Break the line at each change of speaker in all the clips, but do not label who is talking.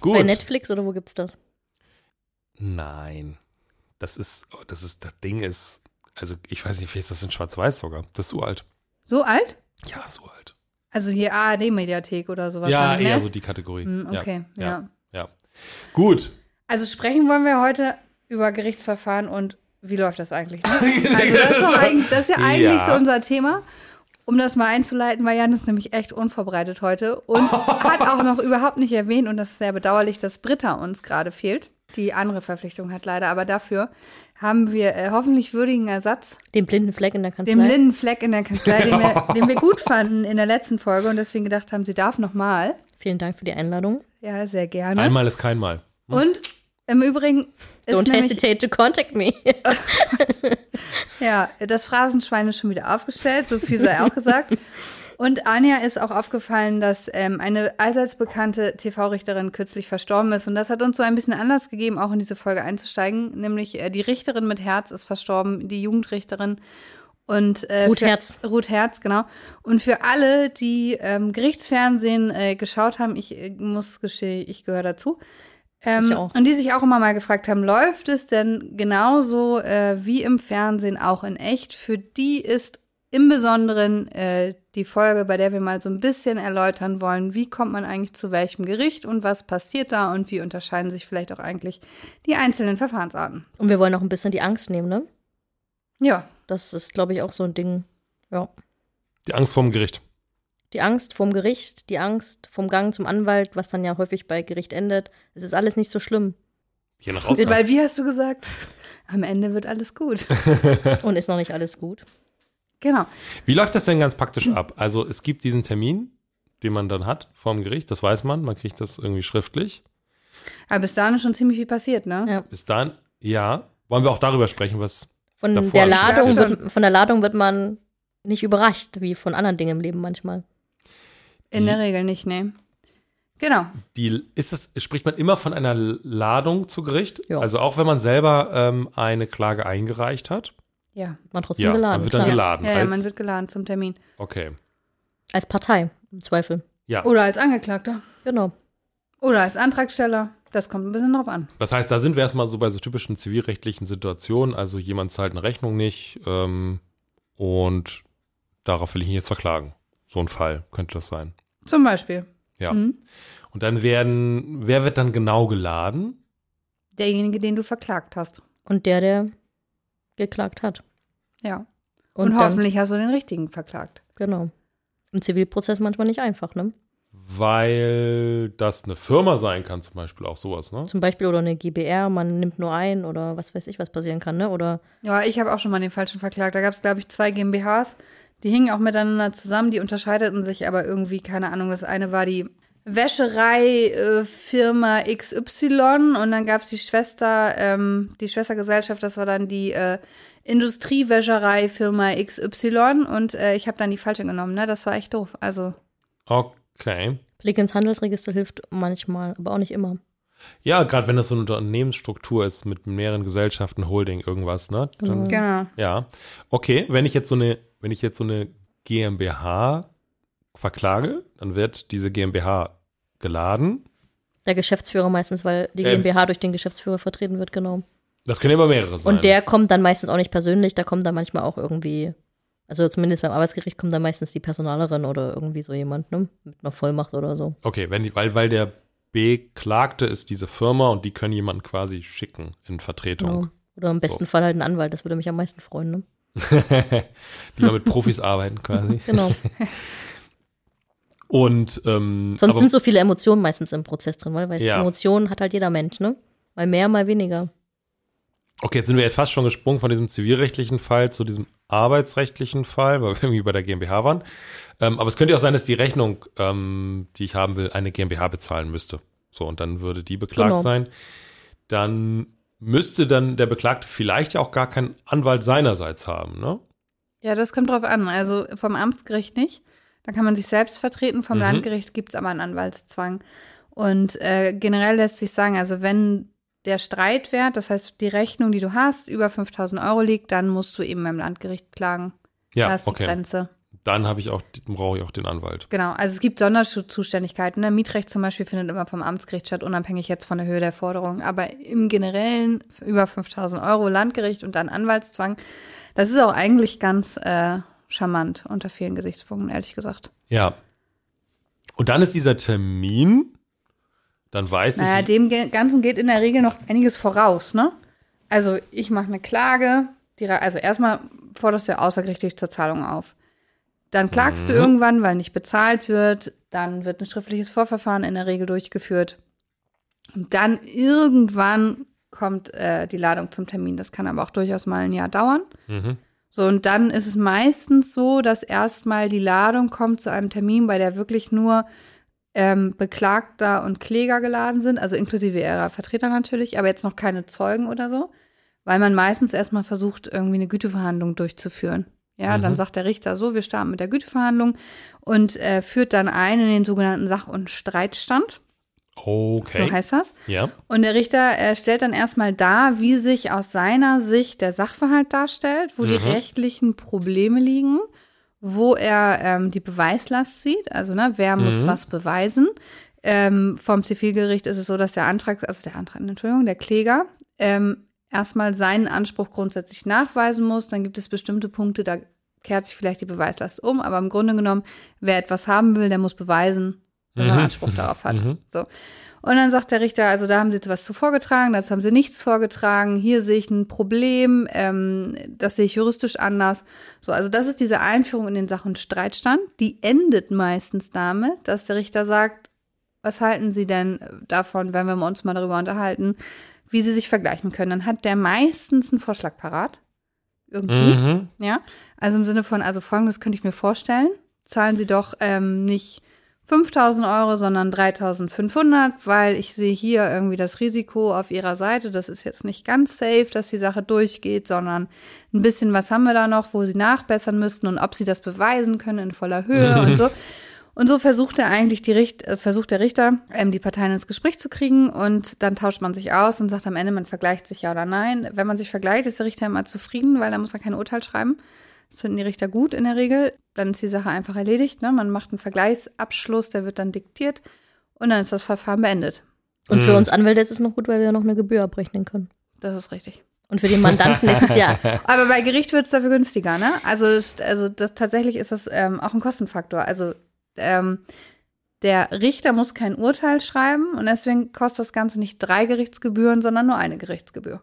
Gut.
Bei Netflix oder wo gibt's das?
Nein. Das ist, das ist, das Ding ist, also ich weiß nicht, vielleicht ist das in Schwarz-Weiß sogar. Das ist uralt.
So alt?
Ja, so alt.
Also hier ARD-Mediathek oder sowas.
Ja, eher
ne?
so die Kategorie.
Hm, okay, ja.
ja. ja. Gut.
Also sprechen wollen wir heute über Gerichtsverfahren und wie läuft das eigentlich? Ne? Also das ist, doch eigentlich, das ist ja eigentlich
Ja.
so unser Thema. Um das mal einzuleiten, weil Jan ist nämlich echt unvorbereitet heute und hat auch noch überhaupt nicht erwähnt, und das ist sehr bedauerlich, dass Britta uns gerade fehlt. Die andere Verpflichtung hat leider, aber dafür haben wir äh, hoffentlich würdigen Ersatz,
Den blinden Fleck in der Kanzlei.
dem blinden Fleck in der Kanzlei, den wir, den wir gut fanden in der letzten Folge und deswegen gedacht haben, sie darf noch mal.
Vielen Dank für die Einladung.
Ja, sehr gerne.
Einmal ist kein Mal.
Und im Übrigen
Don't
nämlich,
hesitate to contact me.
ja, das Phrasenschwein ist schon wieder aufgestellt, so viel sei auch gesagt. Und Anja ist auch aufgefallen, dass ähm, eine allseits bekannte TV-Richterin kürzlich verstorben ist. Und das hat uns so ein bisschen Anlass gegeben, auch in diese Folge einzusteigen. Nämlich äh, die Richterin mit Herz ist verstorben, die Jugendrichterin. Und, äh,
Ruth
für-
Herz.
Ruth Herz, genau. Und für alle, die ähm, Gerichtsfernsehen äh, geschaut haben, ich äh, muss gestehen, ich gehöre dazu. Ähm,
Ich auch.
Und die sich auch immer mal gefragt haben, läuft es denn genauso äh, wie im Fernsehen auch in echt? Für die ist im Besonderen äh, die Folge, bei der wir mal so ein bisschen erläutern wollen, wie kommt man eigentlich zu welchem Gericht und was passiert da und wie unterscheiden sich vielleicht auch eigentlich die einzelnen Verfahrensarten.
Und wir wollen auch ein bisschen die Angst nehmen, ne?
Ja,
Das ist, glaube ich, auch so ein Ding. Ja.
Die Angst vorm Gericht.
Die Angst vorm Gericht, die Angst vom Gang zum Anwalt, was dann ja häufig bei Gericht endet. Es ist alles nicht so schlimm
Je nach Ausgang.
weil wie hast du gesagt? Am Ende wird alles gut.
und ist noch nicht alles gut.
genau.
Wie läuft das denn ganz praktisch ab? Also es gibt diesen Termin, den man dann hat vorm Gericht, das weiß man, man kriegt das irgendwie schriftlich.
Aber bis dahin ist schon ziemlich viel passiert, ne?
Ja.
Bis dann, ja, wollen wir auch darüber sprechen, was
Von
Davor
der Ladung wird, von der Ladung wird man nicht überrascht, wie von anderen Dingen im Leben manchmal.
In der Regel nicht, ne? Genau.
die ist das, spricht man immer von einer Ladung zu Gericht?
Ja.
Also auch wenn man selber ähm, eine Klage eingereicht hat?
Ja.
Man trotzdem
Ja,
geladen.
man wird
klar.
dann geladen.
Ja, ja,
als,
man wird geladen zum Termin.
okay.
Als Partei, im Zweifel.
Ja.
Oder als Angeklagter.
Genau.
Oder als Antragsteller. Das kommt ein bisschen drauf an.
Das heißt, da sind wir erstmal so bei so typischen zivilrechtlichen Situationen. Also jemand zahlt eine Rechnung nicht ähm, und darauf will ich ihn jetzt verklagen. So ein Fall könnte das sein.
Zum Beispiel.
Ja.
Mhm.
Und dann werden, wer wird dann genau geladen?
Derjenige, den du verklagt hast.
Und der, der geklagt hat.
Ja.
Und,
Und,
dann,
hoffentlich hast du den richtigen verklagt.
Genau. Im Zivilprozess manchmal nicht einfach, ne?
Weil das eine Firma sein kann, zum Beispiel auch sowas, ne?
Zum Beispiel oder eine GBR, man nimmt nur ein oder was weiß ich, was passieren kann, ne? Oder
Ja, ich habe auch schon mal den falschen verklagt. Da gab es, glaube ich, zwei GmbHs. Die hingen auch miteinander zusammen. Die unterscheideten sich aber irgendwie, keine Ahnung. Das eine war die Wäscherei-Firma XY und dann gab es die Schwester, ähm, die Schwestergesellschaft, das war dann die äh, Industriewäscherei-Firma XY und äh, ich habe dann die falsche genommen, ne? Das war echt doof. Also,
Okay.
Blick ins Handelsregister hilft manchmal, aber auch nicht immer.
Ja, gerade wenn das so eine Unternehmensstruktur ist mit mehreren Gesellschaften, Holding, irgendwas, ne? Dann,
genau.
Ja. Okay, wenn ich jetzt so eine, wenn ich jetzt so eine GmbH verklage, dann wird diese GmbH geladen.
Der Geschäftsführer meistens, weil die
Ähm.
GmbH durch den Geschäftsführer vertreten wird, genau.
Das können immer mehrere sein.
Und der kommt dann meistens auch nicht persönlich, da kommt dann manchmal auch irgendwie, also zumindest beim Arbeitsgericht kommt dann meistens die Personalerin oder irgendwie so jemand, ne? Mit einer Vollmacht oder so.
Okay, wenn die, weil, weil der Beklagte ist diese Firma und die können jemanden quasi schicken in Vertretung.
Genau. Oder im besten Fall halt ein Anwalt, das würde mich am meisten freuen, ne?
die mal mit Profis arbeiten quasi.
Genau.
Und ähm,
Sonst
aber,
sind so viele Emotionen meistens im Prozess drin, weil, weil
Ja.
Emotionen hat halt jeder Mensch, ne? Mal mehr, mal weniger.
okay, jetzt sind wir jetzt fast schon gesprungen von diesem zivilrechtlichen Fall zu diesem arbeitsrechtlichen Fall, weil wir irgendwie bei der GmbH waren. Ähm, aber es könnte ja auch sein, dass die Rechnung, ähm, die ich haben will, eine GmbH bezahlen müsste. So, und dann würde die beklagt
Genau.
sein. Dann müsste dann der Beklagte vielleicht ja auch gar keinen Anwalt seinerseits haben, ne?
Ja, das kommt drauf an. Also vom Amtsgericht nicht. Da kann man sich selbst vertreten. Vom
Mhm.
Landgericht gibt es aber einen Anwaltszwang. Und äh, generell lässt sich sagen, also wenn der Streitwert, das heißt die Rechnung, die du hast, über 5000 Euro liegt, dann musst du eben beim Landgericht klagen.
Ja,
da ist die
okay.
Grenze.
Dann habe ich auch, brauche ich auch den Anwalt.
Genau, also es gibt Sonderzuständigkeiten. Der Mietrecht zum Beispiel findet immer vom Amtsgericht statt, unabhängig jetzt von der Höhe der Forderung. Aber im Generellen über 5000 Euro Landgericht und dann Anwaltszwang. Das ist auch eigentlich ganz äh, charmant unter vielen Gesichtspunkten, ehrlich gesagt.
Ja. Und dann ist dieser Termin, dann weiß
Naja,
ich.
dem Ge- Ganzen geht in der Regel noch einiges voraus, ne? Also ich mache eine Klage, die, also erstmal forderst du ja außergerichtlich zur Zahlung auf. Dann klagst du
Mhm.
irgendwann, weil nicht bezahlt wird, dann wird ein schriftliches Vorverfahren in der Regel durchgeführt. Und dann irgendwann kommt äh, die Ladung zum Termin. Das kann aber auch durchaus mal ein Jahr dauern.
Mhm.
So, und dann ist es meistens so, dass erstmal die Ladung kommt zu einem Termin, bei der wirklich nur ähm, Beklagter und Kläger geladen sind, also inklusive ihrer Vertreter natürlich, aber jetzt noch keine Zeugen oder so, weil man meistens erstmal versucht, irgendwie eine Güteverhandlung durchzuführen. Ja,
Mhm.
dann sagt der Richter so, wir starten mit der Güteverhandlung und äh, führt dann ein in den sogenannten Sach- und Streitstand.
Okay.
So heißt das.
ja.
Und der Richter äh, stellt dann erstmal dar, wie sich aus seiner Sicht der Sachverhalt darstellt, wo die
Mhm.
rechtlichen Probleme liegen, wo er ähm, die Beweislast sieht, also ne, wer muss
Mhm.
was beweisen. Ähm, vom Zivilgericht ist es so, dass der Antrag, also der Antrag, Entschuldigung, der Kläger ähm, erstmal seinen Anspruch grundsätzlich nachweisen muss. Dann gibt es bestimmte Punkte, da kehrt sich vielleicht die Beweislast um, aber im Grunde genommen, wer etwas haben will, der muss beweisen, dass er einen
Mhm.
Anspruch darauf hat.
Mhm.
So. Und dann sagt der Richter, also da haben sie etwas zu vorgetragen, dazu haben sie nichts vorgetragen, hier sehe ich ein Problem, ähm, das sehe ich juristisch anders. So, also das ist diese Einführung in den Sach- und Streitstand. Die endet meistens damit, dass der Richter sagt, was halten Sie denn davon, wenn wir uns mal darüber unterhalten, wie Sie sich vergleichen können? Dann hat der meistens einen Vorschlag parat. Irgendwie.
Mhm.
Ja, also im Sinne von, also folgendes könnte ich mir vorstellen. Zahlen Sie doch ähm, nicht 5000 Euro, sondern 3500, weil ich sehe hier irgendwie das Risiko auf Ihrer Seite. Das ist jetzt nicht ganz safe, dass die Sache durchgeht, sondern ein bisschen was haben wir da noch, wo Sie nachbessern müssten und ob Sie das beweisen können in voller Höhe und so. Und so versucht er eigentlich die Richt äh, versucht der Richter, ähm, die Parteien ins Gespräch zu kriegen und dann tauscht man sich aus und sagt am Ende, man vergleicht sich ja oder nein. Wenn man sich vergleicht, ist der Richter immer zufrieden, weil da muss er kein Urteil schreiben. Das finden die Richter gut in der Regel. Dann ist die Sache einfach erledigt. Ne? Man macht einen Vergleichsabschluss, der wird dann diktiert und dann ist das Verfahren beendet.
Und für
Mhm.
uns Anwälte ist es noch gut, weil wir noch eine Gebühr abrechnen können.
Das ist richtig.
Und für den Mandanten ist es ja,
Aber bei Gericht wird es dafür günstiger, ne? Also, das- also das tatsächlich ist das ähm, auch ein Kostenfaktor. Also ähm, der Richter muss kein Urteil schreiben und deswegen kostet das Ganze nicht drei Gerichtsgebühren, sondern nur eine Gerichtsgebühr.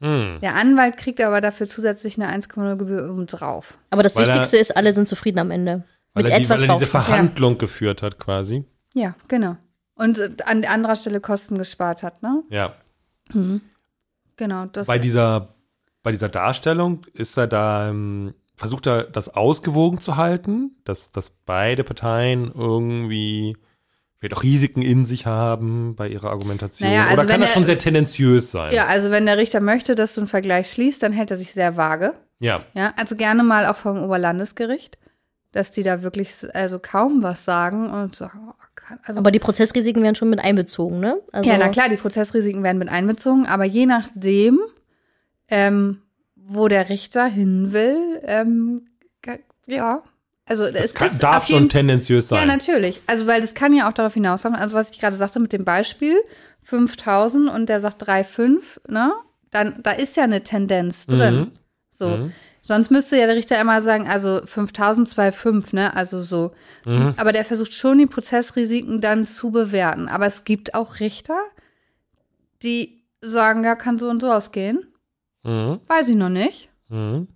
Mhm.
Der Anwalt kriegt aber dafür zusätzlich eine 1,0 Gebühr obendrauf.
aber das
Weil er-
Wichtigste ist, alle sind zufrieden am Ende.
Weil
Mit
er, die,
etwas
weil er diese. Verhandlung geführt hat, quasi.
Ja, genau. Und äh, an anderer Stelle Kosten gespart hat, ne?
Ja.
Genau. Das,
Bei dieser, bei dieser Darstellung ist er da, ähm, versucht er das ausgewogen zu halten, dass, dass beide Parteien irgendwie vielleicht auch Risiken in sich haben bei ihrer Argumentation.
Naja, also
Oder kann das schon sehr tendenziös sein?
ja, also wenn der Richter möchte, dass du einen Vergleich schließt, dann hält er sich sehr vage.
Ja.
Ja, also gerne mal auch vom Oberlandesgericht, dass die da wirklich also kaum was sagen und sagen, oh, kann, also
Aber die Prozessrisiken werden schon mit einbezogen, ne? Also,
ja, na klar, die Prozessrisiken werden mit einbezogen, aber je nachdem, ähm, wo der Richter hin will, ähm, ja, also
Das
es
kann,
ist
darf schon tendenziös
Ja,
sein.
natürlich. Also, weil das kann ja auch darauf hinauslaufen, also was ich gerade sagte mit dem Beispiel, 5000 und der sagt 3,5, ne? Dann, da ist ja eine Tendenz drin.
Mhm.
So.
Mhm.
Sonst müsste ja der Richter immer sagen, also 5000, 2,5, ne? Also so.
Mhm.
Aber der versucht schon, die Prozessrisiken dann zu bewerten. Aber es gibt auch Richter, die sagen, ja, kann so und so ausgehen.
Mhm.
Weiß ich noch nicht.
Mhm.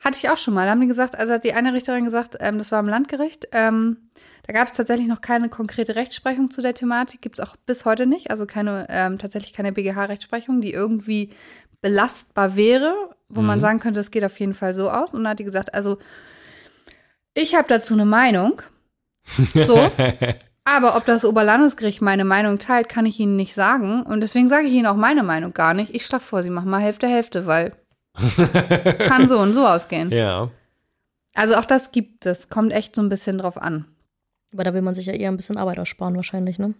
Hatte ich auch schon mal. Da haben die gesagt, also hat die eine Richterin gesagt, ähm, das war im Landgericht, ähm, da gab es tatsächlich noch keine konkrete Rechtsprechung zu der Thematik, gibt es auch bis heute nicht, also keine, ähm, tatsächlich keine BGH-Rechtsprechung, die irgendwie belastbar wäre, wo man
Mhm.
sagen könnte, es geht auf jeden Fall so aus. Und dann hat die gesagt, also ich habe dazu eine Meinung. So. Aber ob das Oberlandesgericht meine Meinung teilt, kann ich Ihnen nicht sagen. Und deswegen sage ich Ihnen auch meine Meinung gar nicht. Ich schlage vor, Sie machen mal Hälfte, Hälfte, weil kann so und so ausgehen.
ja.
Also auch das gibt es. Kommt echt so ein bisschen drauf an.
Aber da will man sich ja eher ein bisschen Arbeit aussparen wahrscheinlich, ne?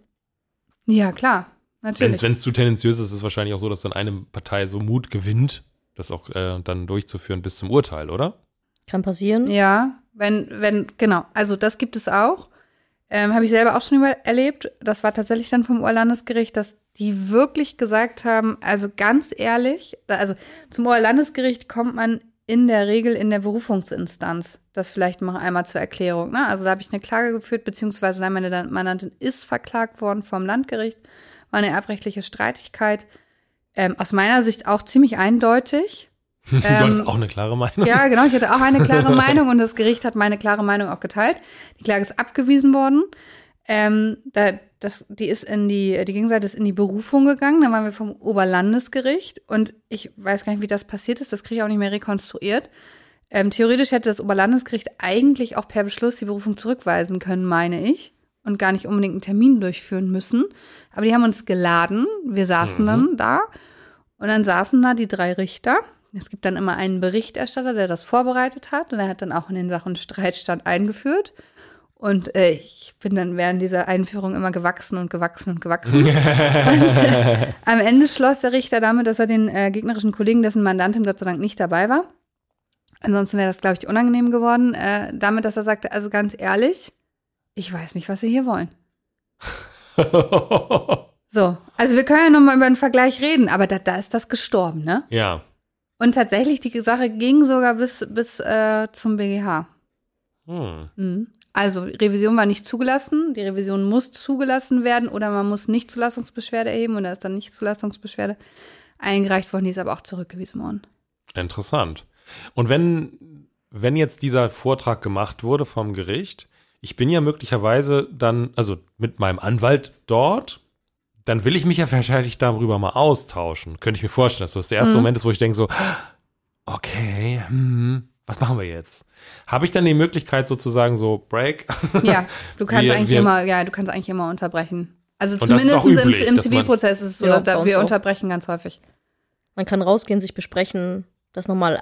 Ja, klar. Natürlich.
Wenn es zu tendenziös ist, ist es wahrscheinlich auch so, dass dann eine Partei so Mut gewinnt, das auch äh, dann durchzuführen bis zum Urteil, oder?
Kann passieren.
Ja, wenn, wenn, genau. Also das gibt es auch. Ähm, Habe ich selber auch schon über erlebt. Das war tatsächlich dann vom Oberlandesgericht, dass die wirklich gesagt haben, also ganz ehrlich, also zum Oberlandesgericht kommt man in der Regel in der Berufungsinstanz. Das vielleicht mal einmal zur Erklärung. Ne? Also da habe ich eine Klage geführt, beziehungsweise nein, meine Mandantin ist verklagt worden vom Landgericht. War eine erbrechtliche Streitigkeit. Ähm, aus meiner Sicht auch ziemlich eindeutig.
du hattest
Ähm,
auch eine klare Meinung.
Ja, genau. Ich hatte auch eine klare Meinung und das Gericht hat meine klare Meinung auch geteilt. Die Klage ist abgewiesen worden. Ähm, da, das, die ist in die, die Gegenseite ist in die Berufung gegangen. Dann waren wir vom Oberlandesgericht und ich weiß gar nicht, wie das passiert ist. Das kriege ich auch nicht mehr rekonstruiert. Ähm, theoretisch hätte das Oberlandesgericht eigentlich auch per Beschluss die Berufung zurückweisen können, meine ich, und gar nicht unbedingt einen Termin durchführen müssen. Aber die haben uns geladen. Wir saßen
Mhm.
dann da und dann saßen da die drei Richter. Es gibt dann immer einen Berichterstatter, der das vorbereitet hat und der hat dann auch in den Sachen Streitstand eingeführt. Und äh, ich bin dann während dieser Einführung immer gewachsen und gewachsen und gewachsen. und äh, am Ende schloss der Richter damit, dass er den äh, gegnerischen Kollegen, dessen Mandantin Gott sei Dank nicht dabei war, ansonsten wäre das, glaube ich, unangenehm geworden, äh, damit, dass er sagte, also ganz ehrlich, ich weiß nicht, was Sie hier wollen. So, also wir können ja nochmal über einen Vergleich reden, aber da, da ist das gestorben, ne?
ja.
Und tatsächlich, die Sache ging sogar bis, bis äh, zum BGH.
Hm.
Mhm. Also, Revision war nicht zugelassen. Die Revision muss zugelassen werden oder man muss nicht Zulassungsbeschwerde erheben und da ist dann nicht Zulassungsbeschwerde eingereicht worden, die ist aber auch zurückgewiesen worden.
Interessant. Und wenn, wenn jetzt dieser Vortrag gemacht wurde vom Gericht, ich bin ja möglicherweise dann, also mit meinem Anwalt dort, dann will ich mich ja wahrscheinlich darüber mal austauschen. Könnte ich mir vorstellen, dass das der erste
Mhm.
Moment ist, wo ich denke so, okay, hm, was machen wir jetzt? Habe ich dann die Möglichkeit sozusagen so Break?
Ja, du kannst
Wir-
eigentlich
wir-
immer, ja, du kannst eigentlich immer unterbrechen. Also zumindest
auch
im, im Zivilprozess ist es so,
Ja,
dass wir
auch.
unterbrechen ganz häufig.
Man kann rausgehen, sich besprechen, das nochmal,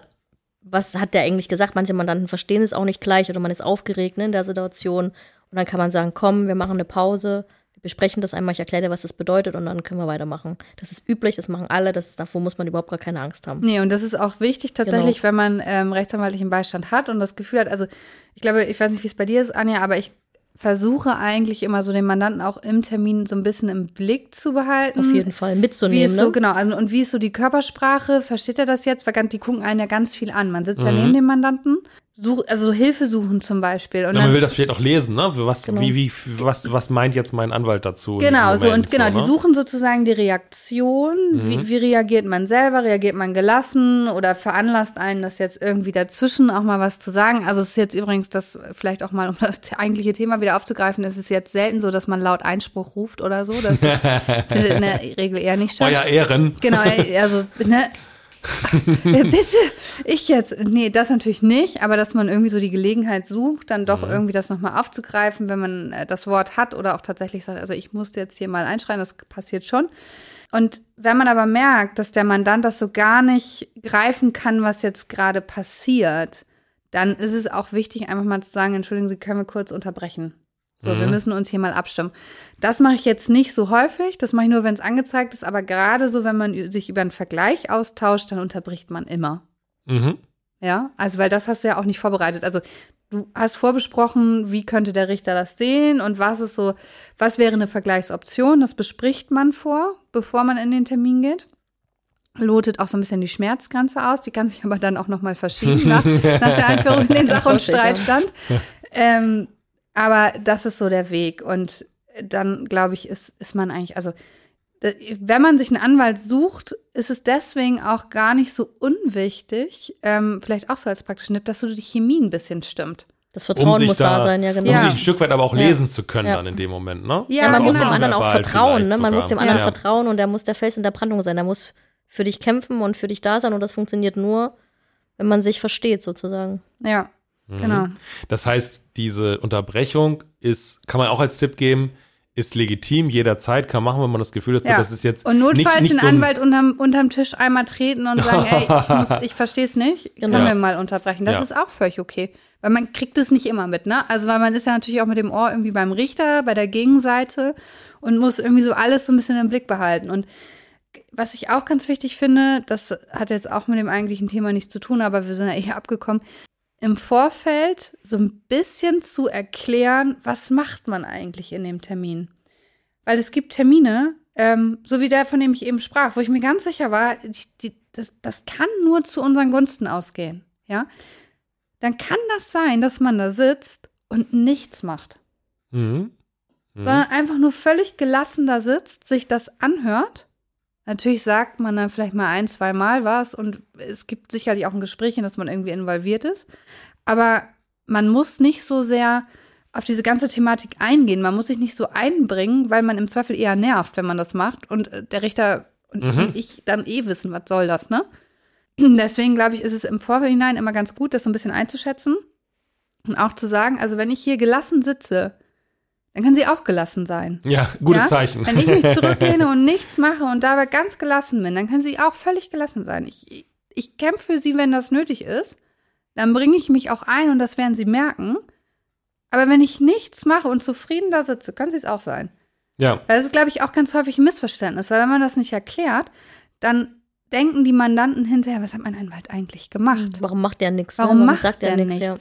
was hat der eigentlich gesagt? Manche Mandanten verstehen es auch nicht gleich oder man ist aufgeregt ne, in der Situation. Und dann kann man sagen, komm, wir machen eine Pause, besprechen das einmal, ich erkläre dir, was das bedeutet und dann können wir weitermachen. Das ist üblich, das machen alle, das ist, davor muss man überhaupt gar keine Angst haben.
Nee, und das ist auch wichtig tatsächlich,
Genau.
wenn man ähm, rechtsanwaltlichen Beistand hat und das Gefühl hat, also ich glaube, ich weiß nicht, wie es bei dir ist, Anja, aber ich versuche eigentlich immer so den Mandanten auch im Termin so ein bisschen im Blick zu behalten.
Auf jeden Fall
Wie
mitzunehmen.
ist so,
ne?
genau, also, und wie ist so die Körpersprache? Versteht er das jetzt? Weil die gucken einen ja ganz viel an. Man sitzt ja
Mhm.
neben dem Mandanten, such, also so Hilfe suchen zum Beispiel. Und
Ja, man will das vielleicht auch lesen, ne? Was,
Genau.
wie, wie, was, was meint jetzt mein Anwalt dazu?
Genau,
diesem
so und genau,
so,
die
ne?
suchen sozusagen die Reaktion.
Mhm.
Wie, wie reagiert man selber? Reagiert man gelassen oder veranlasst einen, das jetzt irgendwie dazwischen auch mal was zu sagen? Also es ist jetzt übrigens das vielleicht auch mal, um das eigentliche Thema wieder aufzugreifen, es ist jetzt selten so, dass man laut Einspruch ruft oder so. Das ist, findet in der Regel eher nicht statt.
Euer Ehren.
Genau, also, ne? Ja, bitte, ich jetzt. Nee, das natürlich nicht, aber dass man irgendwie so die Gelegenheit sucht, dann doch irgendwie das nochmal aufzugreifen, wenn man äh, das Wort hat oder auch tatsächlich sagt, also ich musste jetzt hier mal einschreien, das passiert schon. Und wenn man aber merkt, dass der Mandant das so gar nicht greifen kann, was jetzt gerade passiert, dann ist es auch wichtig, einfach mal zu sagen, entschuldigen Sie, können wir kurz unterbrechen. So, wir
Mhm.
müssen uns hier mal abstimmen. Das mache ich jetzt nicht so häufig, das mache ich nur, wenn es angezeigt ist, aber gerade so, wenn man sich über einen Vergleich austauscht, dann unterbricht man immer.
Mhm.
Ja, also weil das hast du ja auch nicht vorbereitet. Also du hast vorbesprochen, wie könnte der Richter das sehen und was ist so, was wäre eine Vergleichsoption? Das bespricht man vor, bevor man in den Termin geht. Lotet auch so ein bisschen die Schmerzgrenze aus, die kann sich aber dann auch nochmal verschieben nach, nach der Einführung in den Sach- und
häufig, ja.
Streitstand. Ähm, aber das ist so der Weg und dann glaube ich, ist, ist man eigentlich, also da- wenn man sich einen Anwalt sucht, ist es deswegen auch gar nicht so unwichtig, ähm, vielleicht auch so als praktischen Tipp, dass so die Chemie ein bisschen stimmt.
Das Vertrauen
sich
muss da, sein, ja,
Um
genau.
Ja.
sich ein Stück weit aber auch
Ja.
lesen zu können
Ja.
dann in dem Moment, ne?
Ja,
Ja, man muss
genau.
dem anderen auch vertrauen, ne? Man muss dem
sogar.
anderen
Ja.
vertrauen und der muss der Fels in der Brandung sein. Der muss für dich kämpfen und für dich da sein und das funktioniert nur, wenn man sich versteht sozusagen.
Ja, genau.
Das heißt, diese Unterbrechung ist, kann man auch als Tipp geben, ist legitim, jederzeit, kann machen, wenn man das Gefühl hat, so,
Ja.
das ist jetzt
Und notfalls
nicht, nicht
den
so
Anwalt unterm, unterm Tisch einmal treten und sagen, ey, ich, muss- ich verstehe es nicht,
Genau.
können wir mal unterbrechen. Das
Ja.
ist auch völlig okay. Weil man kriegt es nicht immer mit, ne? Also weil man ist ja natürlich auch mit dem Ohr irgendwie beim Richter, bei der Gegenseite und muss irgendwie so alles so ein bisschen im Blick behalten. Und was ich auch ganz wichtig finde, das hat jetzt auch mit dem eigentlichen Thema nichts zu tun, aber wir sind ja eher abgekommen, im Vorfeld so ein bisschen zu erklären, was macht man eigentlich in dem Termin. Weil es gibt Termine, ähm, so wie der, von dem ich eben sprach, wo ich mir ganz sicher war, die, die, das, das kann nur zu unseren Gunsten ausgehen. Ja? Dann kann das sein, dass man da sitzt und nichts macht
Mhm. Mhm.
sondern einfach nur völlig gelassen da sitzt, sich das anhört. Natürlich sagt man dann vielleicht mal ein, zwei Mal was und es gibt sicherlich auch ein Gespräch, in das man irgendwie involviert ist. Aber man muss nicht so sehr auf diese ganze Thematik eingehen. Man muss sich nicht so einbringen, weil man im Zweifel eher nervt, wenn man das macht und äh, der Richter und,
Mhm.
und ich dann eh wissen, was soll das, ne? Deswegen glaube ich, ist es im Vorhinein immer ganz gut, das so ein bisschen einzuschätzen und auch zu sagen, also wenn ich hier gelassen sitze, dann können sie auch gelassen sein.
ja, gutes
ja?
Zeichen.
Wenn ich mich zurücklehne und nichts mache und dabei ganz gelassen bin, dann können sie auch völlig gelassen sein. Ich, ich kämpfe für sie, wenn das nötig ist. Dann bringe ich mich auch ein und das werden sie merken. Aber wenn ich nichts mache und zufrieden da sitze, können sie es auch sein.
ja,
Weil das ist, glaube ich, auch ganz häufig ein Missverständnis, weil wenn man das nicht erklärt, dann denken die Mandanten hinterher, was hat mein Anwalt eigentlich gemacht?
Warum macht der nichts?
Warum
ne?
macht
sagt
der
der nichts? Ja.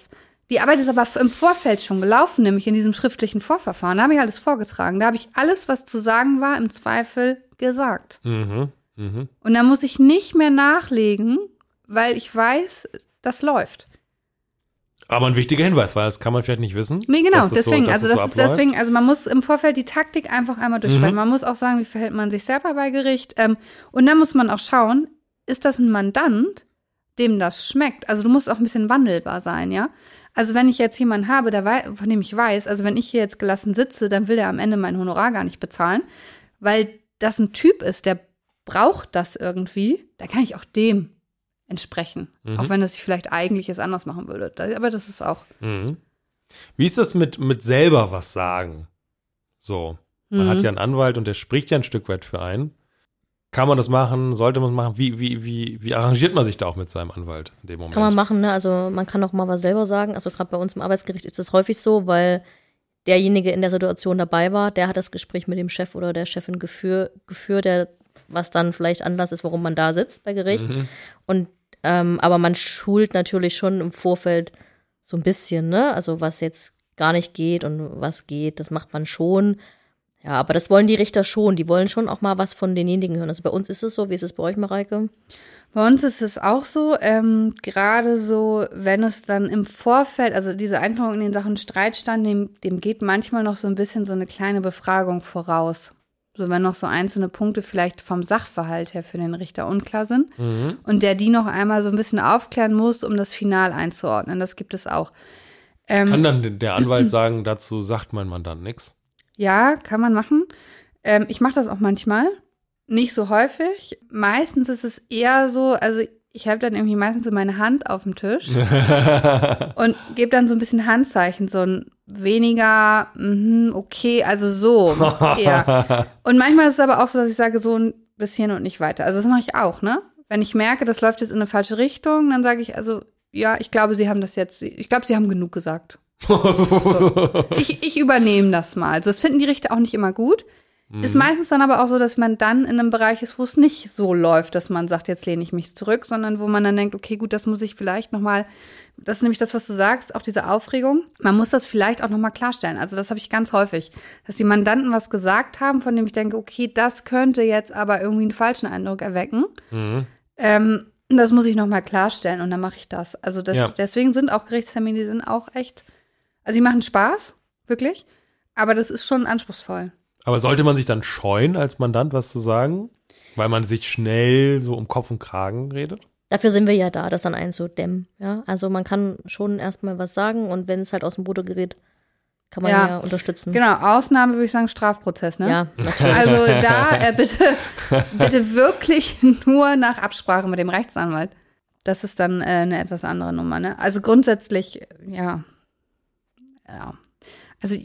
Die Arbeit ist aber im Vorfeld schon gelaufen, nämlich in diesem schriftlichen Vorverfahren. Da habe ich alles vorgetragen. Da habe ich alles, was zu sagen war, im Zweifel gesagt.
mhm. Mhm.
Und da muss ich nicht mehr nachlegen, weil ich weiß, das läuft.
Aber ein wichtiger Hinweis, weil das kann man vielleicht nicht wissen.
Nee, genau,
dass es so-
deswegen, also das
so
ist deswegen, also man muss im Vorfeld die Taktik einfach einmal durchsprechen.
Mhm.
Man muss auch sagen, wie verhält man sich selber bei Gericht. Ähm, und dann muss man auch schauen, ist das ein Mandant, dem das schmeckt? Also du musst auch ein bisschen wandelbar sein, ja? Also wenn ich jetzt jemanden habe, der von dem ich weiß, also wenn ich hier jetzt gelassen sitze, dann will der am Ende mein Honorar gar nicht bezahlen, weil das ein Typ ist, der braucht das irgendwie, da kann ich auch dem entsprechen.
Mhm.
Auch wenn das sich vielleicht eigentlich es anders machen würde. Aber das ist auch.
Mhm. Wie ist das mit, mit selber was sagen? So, man
Mhm.
hat ja einen Anwalt und der spricht ja ein Stück weit für einen. Kann man das machen? Sollte man es machen? Wie, wie, wie, wie arrangiert man sich da auch mit seinem Anwalt in dem Moment?
Kann man machen, ne? Also man kann auch mal was selber sagen. Also gerade bei uns im Arbeitsgericht ist das häufig so, weil derjenige in der Situation dabei war, der hat das Gespräch mit dem Chef oder der Chefin geführ, geführt, der, was dann vielleicht Anlass ist, warum man da sitzt bei Gericht.
Mhm.
Und ähm, aber man schult natürlich schon im Vorfeld so ein bisschen, ne? Also was jetzt gar nicht geht und was geht, das macht man schon. Ja, aber das wollen die Richter schon. Die wollen schon auch mal was von denjenigen hören. Also bei uns ist es so. Wie ist es bei euch, Mareike?
Bei uns ist es auch so, ähm, gerade so, wenn es dann im Vorfeld, also diese Einführung in den Sachen Streitstand, dem, dem geht manchmal noch so ein bisschen so eine kleine Befragung voraus. So wenn noch so einzelne Punkte vielleicht vom Sachverhalt her für den Richter unklar sind
Mhm.
und der die noch einmal so ein bisschen aufklären muss, um das Final einzuordnen. Das gibt es auch. Ähm,
Kann dann der Anwalt sagen, dazu sagt mein Mandant nichts?
Ja, kann man machen. Ähm, ich mache das auch manchmal. Nicht so häufig. Meistens ist es eher so, also ich habe dann irgendwie meistens so meine Hand auf dem Tisch und gebe dann so ein bisschen Handzeichen, so ein weniger, mhm, okay, also so eher. Und manchmal ist es aber auch so, dass ich sage, so ein bisschen und nicht weiter. Also das mache ich auch, ne? Wenn ich merke, das läuft jetzt in eine falsche Richtung, dann sage ich also, ja, ich glaube, Sie haben das jetzt, ich glaube, Sie haben genug gesagt. Ich, ich übernehme das mal. Also das finden die Richter auch nicht immer gut. Ist meistens dann aber auch so, dass man dann in einem Bereich ist, wo es nicht so läuft, dass man sagt, jetzt lehne ich mich zurück, sondern wo man dann denkt, okay, gut, das muss ich vielleicht noch mal, das ist nämlich das, was du sagst, auch diese Aufregung. Man muss das vielleicht auch noch mal klarstellen. Also das habe ich ganz häufig, dass die Mandanten was gesagt haben, von dem ich denke, okay, das könnte jetzt aber irgendwie einen falschen Eindruck erwecken.
Mhm.
Ähm, das muss ich noch mal klarstellen und dann mache ich das. Also das,
Ja.
deswegen sind auch Gerichtstermine, die sind auch echt, also die machen Spaß, wirklich, aber das ist schon anspruchsvoll.
Aber sollte man sich dann scheuen, als Mandant was zu sagen? Weil man sich schnell so um Kopf und Kragen redet?
Dafür sind wir ja da, das dann einzudämmen. Ja? Also man kann schon erstmal was sagen und wenn es halt aus dem Ruder gerät, kann man
Ja.
ja, unterstützen.
Genau, Ausnahme würde ich sagen Strafprozess, ne?
Ja, natürlich.
Also da äh, bitte, bitte wirklich nur nach Absprache mit dem Rechtsanwalt. Das ist dann äh, eine etwas andere Nummer, ne? Also grundsätzlich, ja. Ja. Also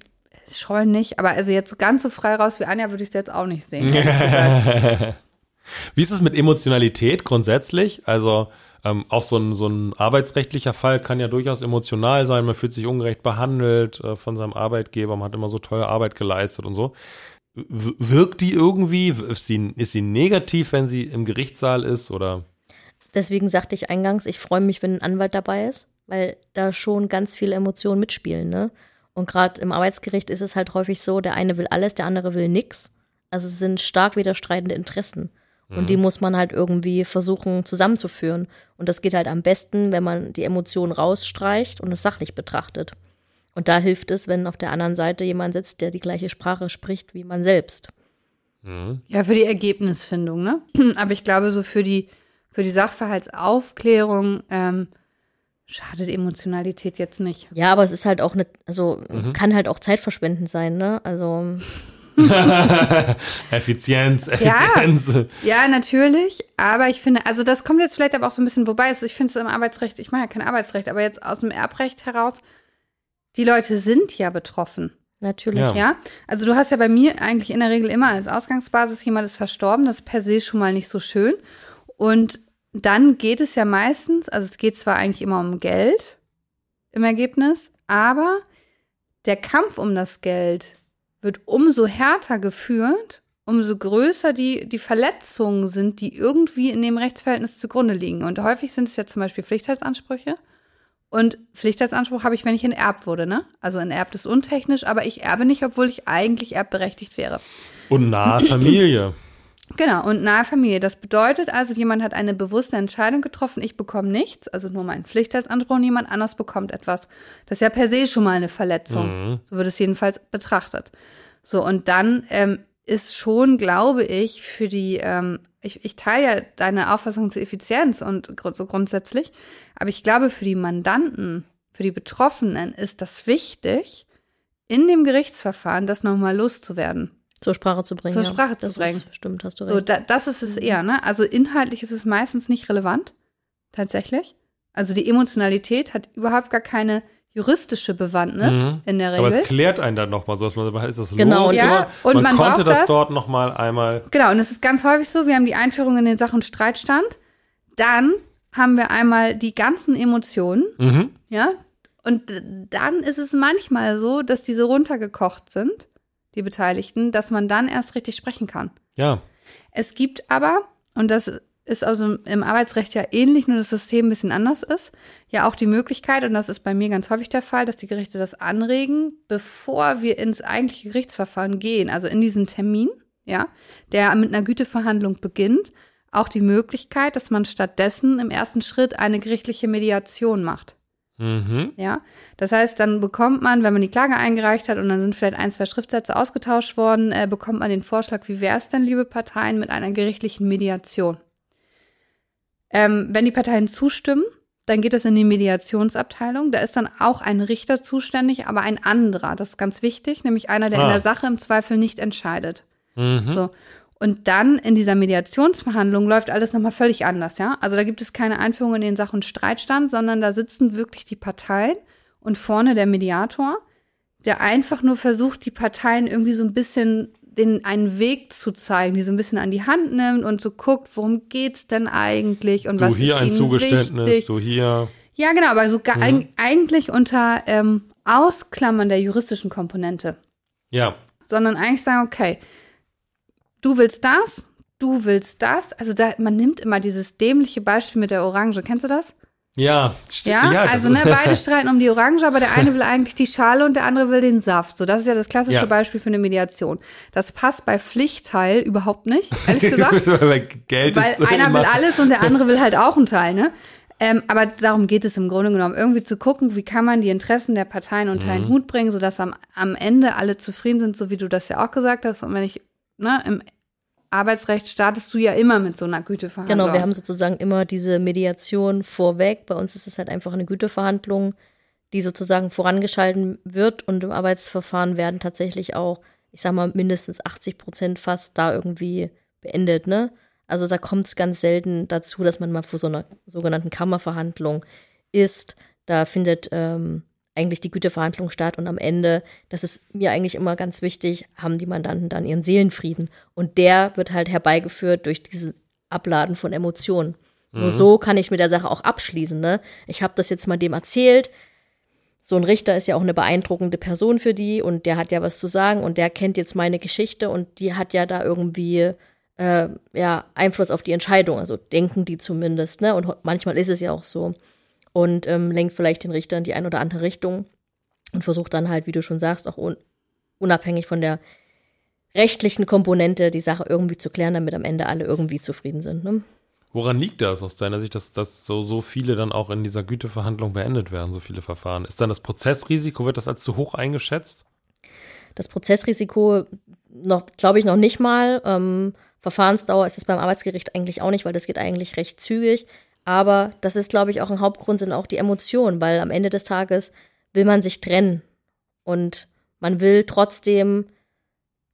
scheuen nicht, aber also jetzt so ganz so frei raus wie Anja würde ich es jetzt auch nicht sehen. ehrlich gesagt.
Wie ist es mit Emotionalität grundsätzlich? Also ähm, auch so ein, so ein arbeitsrechtlicher Fall kann ja durchaus emotional sein. Man fühlt sich ungerecht behandelt äh, von seinem Arbeitgeber. Man hat immer so tolle Arbeit geleistet und so. Wirkt die irgendwie? Ist sie, ist sie negativ, wenn sie im Gerichtssaal ist? Oder?
Deswegen sagte ich eingangs, ich freue mich, wenn ein Anwalt dabei ist, weil da schon ganz viele Emotionen mitspielen. Ne? Und gerade im Arbeitsgericht ist es halt häufig so, der eine will alles, der andere will nix. Also es sind stark widerstreitende Interessen. Und die muss man halt irgendwie versuchen zusammenzuführen. Und das geht halt am besten, wenn man die Emotionen rausstreicht und es sachlich betrachtet. Und da hilft es, wenn auf der anderen Seite jemand sitzt, der die gleiche Sprache spricht wie man selbst.
Ja, für die Ergebnisfindung, ne? Aber ich glaube, so für die, für die Sachverhaltsaufklärung ähm, schadet Emotionalität jetzt nicht.
Ja, aber es ist halt auch eine, also kann halt auch zeitverschwendend sein, ne? Also
Effizienz, Effizienz.
Ja, natürlich. Aber ich finde, also das kommt jetzt vielleicht aber auch so ein bisschen, wobei es, ich finde es im Arbeitsrecht, ich mache ja kein Arbeitsrecht, aber jetzt aus dem Erbrecht heraus, die Leute sind ja betroffen.
natürlich.
Ja.
Ja, also du hast ja bei mir eigentlich in der Regel immer als Ausgangsbasis jemand ist verstorben, das ist per se schon mal nicht so schön. Und dann geht es ja meistens, also es geht zwar eigentlich immer um Geld im Ergebnis, aber der Kampf um das Geld wird umso härter geführt, umso größer die, die Verletzungen sind, die irgendwie in dem Rechtsverhältnis zugrunde liegen. Und häufig sind es ja zum Beispiel Pflichtheitsansprüche. Und Pflichtheitsanspruch habe ich, wenn ich enterbt wurde, ne? Also enterbt ist untechnisch, aber ich erbe nicht, obwohl ich eigentlich erbberechtigt wäre.
Und nahe Familie.
Genau, und nahe Familie. Das bedeutet also, jemand hat eine bewusste Entscheidung getroffen, ich bekomme nichts, also nur meinen Pflichtheitsanspruch und jemand anders bekommt etwas. Das ist ja per se schon mal eine Verletzung.
Mhm.
So wird es jedenfalls betrachtet. So, und dann ähm, ist schon, glaube ich, für die, ähm, ich, ich teile ja deine Auffassung zur Effizienz und gru- so grundsätzlich, aber ich glaube, für die Mandanten, für die Betroffenen ist das wichtig, in dem Gerichtsverfahren das nochmal loszuwerden.
Zur Sprache zu bringen.
Zur
ja.
Sprache zu
das
bringen.
Ist, stimmt, hast du
So,
recht.
da, das ist es eher, ne? Also inhaltlich ist es meistens nicht relevant, tatsächlich. Also die Emotionalität hat überhaupt gar keine juristische Bewandtnis
Mhm.
in der
Aber
Regel.
es klärt einen dann nochmal so, dass man ist das
Genau,
los?
ja,
und
man,
man
konnte
braucht
das,
das-
dort nochmal einmal.
Genau, und es ist ganz häufig so, wir haben die Einführung in den Sach- und Streitstand, dann haben wir einmal die ganzen Emotionen,
Mhm.
ja, und dann ist es manchmal so, dass diese runtergekocht sind, die Beteiligten, dass man dann erst richtig sprechen kann.
Ja.
Es gibt aber, und das ist also im Arbeitsrecht ja ähnlich, nur das System ein bisschen anders ist, ja auch die Möglichkeit, und das ist bei mir ganz häufig der Fall, dass die Gerichte das anregen, bevor wir ins eigentliche Gerichtsverfahren gehen, also in diesen Termin, ja, der mit einer Güteverhandlung beginnt, auch die Möglichkeit, dass man stattdessen im ersten Schritt eine gerichtliche Mediation macht.
Mhm.
Ja, das heißt, dann bekommt man, wenn man die Klage eingereicht hat und dann sind vielleicht ein, zwei Schriftsätze ausgetauscht worden, äh, bekommt man den Vorschlag, wie wäre es denn, liebe Parteien, mit einer gerichtlichen Mediation? Ähm, wenn die Parteien zustimmen, dann geht es in die Mediationsabteilung. Da ist dann auch ein Richter zuständig, aber ein anderer. Das ist ganz wichtig, nämlich einer, der in
Ah.
der Sache im Zweifel nicht entscheidet.
Mhm.
So. Und dann in dieser Mediationsverhandlung läuft alles nochmal völlig anders, ja? Also da gibt es keine Einführung in den Sach- und Streitstand, sondern da sitzen wirklich die Parteien und vorne der Mediator, der einfach nur versucht, die Parteien irgendwie so ein bisschen den einen Weg zu zeigen, die so ein bisschen an die Hand nimmt und so guckt, worum geht's denn eigentlich und
Du
was
hier
ist
ein Zugeständnis,
wichtig.
du hier.
Ja, genau, aber so
Mhm.
eigentlich unter ähm, Ausklammern der juristischen Komponente
Ja.
sondern eigentlich sagen, okay, du willst das, du willst das. Also da, man nimmt immer dieses dämliche Beispiel mit der Orange. Kennst du das?
Ja,
Ja,
das
also ne, beide streiten um die Orange, aber der eine will eigentlich die Schale und der andere will den Saft. So, das ist ja das klassische
Ja.
Beispiel für eine Mediation. Das passt bei Pflichtteil überhaupt nicht, ehrlich gesagt.
Weil Geld
Weil
ist
einer
immer-
will alles und der andere will halt auch einen Teil, ne? Ähm, aber darum geht es im Grunde genommen, irgendwie zu gucken, wie kann man die Interessen der Parteien unter
Mhm.
einen Hut bringen, sodass am, am Ende alle zufrieden sind, so wie du das ja auch gesagt hast. Und wenn ich, ne, im Arbeitsrecht startest du ja immer mit so einer Güteverhandlung.
Genau, wir haben sozusagen immer diese Mediation vorweg. Bei uns ist es halt einfach eine Güteverhandlung, die sozusagen vorangeschalten wird und im Arbeitsverfahren werden tatsächlich auch, ich sag mal, mindestens 80 Prozent fast da irgendwie beendet, ne? Also da kommt es ganz selten dazu, dass man mal vor so einer sogenannten Kammerverhandlung ist. Da findet ähm, eigentlich die Güteverhandlung statt und am Ende, das ist mir eigentlich immer ganz wichtig, haben die Mandanten dann ihren Seelenfrieden. Und der wird halt herbeigeführt durch dieses Abladen von Emotionen. Mhm. Nur so kann ich mit der Sache auch abschließen. Ne? Ich habe das jetzt mal dem erzählt. So ein Richter ist ja auch eine beeindruckende Person für die und der hat ja was zu sagen und der kennt jetzt meine Geschichte und die hat ja da irgendwie äh, ja, Einfluss auf die Entscheidung. Also denken die zumindest. Ne? Und manchmal ist es ja auch so und ähm, lenkt vielleicht den Richter in die eine oder andere Richtung und versucht dann halt, wie du schon sagst, auch un unabhängig von der rechtlichen Komponente die Sache irgendwie zu klären, damit am Ende alle irgendwie zufrieden sind. Ne?
Woran liegt das aus deiner Sicht, dass, dass so, so viele dann auch in dieser Güteverhandlung beendet werden, so viele Verfahren? Ist dann das Prozessrisiko, wird das als zu hoch eingeschätzt?
Das Prozessrisiko noch, glaube ich, noch nicht mal. Ähm, Verfahrensdauer ist es beim Arbeitsgericht eigentlich auch nicht, weil das geht eigentlich recht zügig. Aber das ist, glaube ich, auch ein Hauptgrund, sind auch die Emotionen, weil am Ende des Tages will man sich trennen. Und man will trotzdem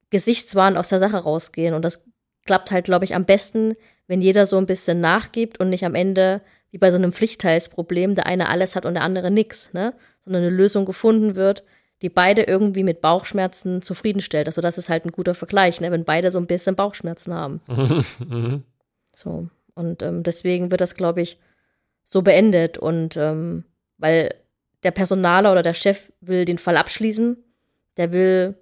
gesichtswahrend aus der Sache rausgehen. Und das klappt halt, glaube ich, am besten, wenn jeder so ein bisschen nachgibt und nicht am Ende, wie bei so einem Pflichtteilsproblem, der eine alles hat und der andere nichts, ne? Sondern eine Lösung gefunden wird, die beide irgendwie mit Bauchschmerzen zufriedenstellt. Also das ist halt ein guter Vergleich, ne? Wenn beide so ein bisschen Bauchschmerzen haben. Mhm. so. Und ähm, deswegen wird das, glaube ich, so beendet. Und ähm, weil der Personaler oder der Chef will den Fall abschließen, der will